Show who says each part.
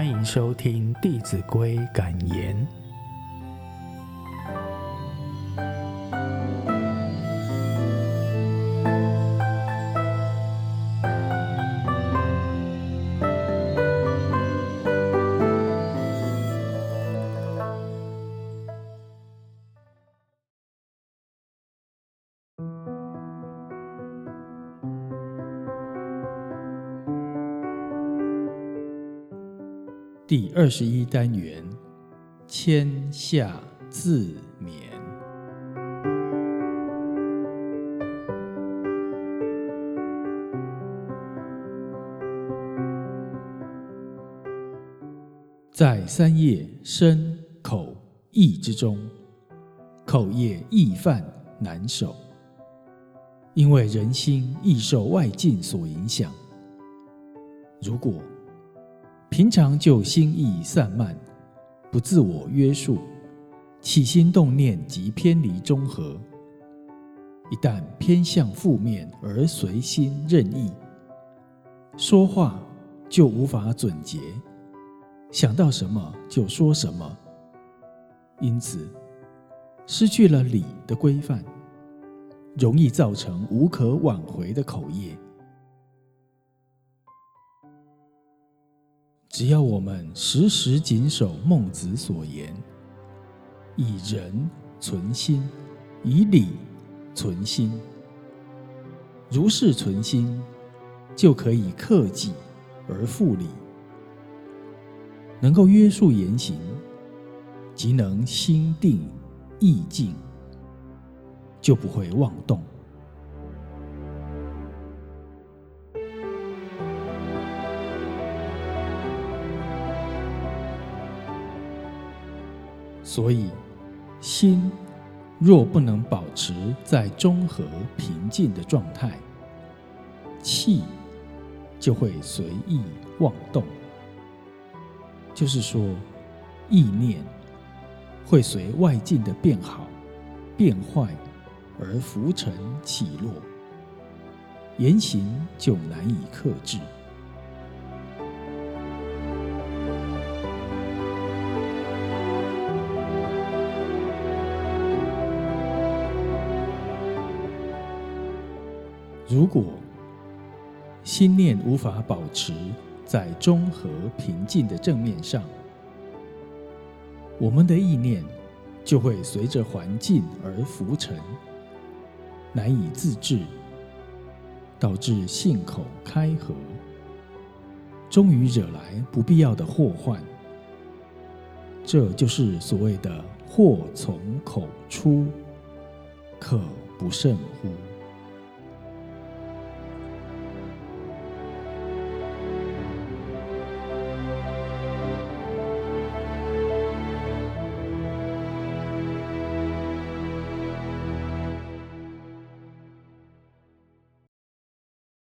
Speaker 1: 欢迎收听《弟子规》感言。
Speaker 2: 第二十一单元，谦下自勉。在三业身口意之中，口业易犯难守，因为人心易受外境所影响。如果平常就心意散漫，不自我约束，起心动念即偏离中和。一旦偏向负面而随心任意，说话就无法准节，想到什么就说什么，因此失去了礼的规范，容易造成无可挽回的口业。只要我们时时谨守孟子所言，以仁存心，以礼存心，如是存心，就可以克己而复礼，能够约束言行，即能心定意静，就不会妄动。所以，心若不能保持在中和平静的状态，气就会随意妄动。就是说，意念会随外境的变好、变坏而浮沉起落，言行就难以克制。如果心念无法保持在中和平静的正面上，我们的意念就会随着环境而浮沉，难以自制，导致信口开河，终于惹来不必要的祸患。这就是所谓的“祸从口出，可不慎乎”。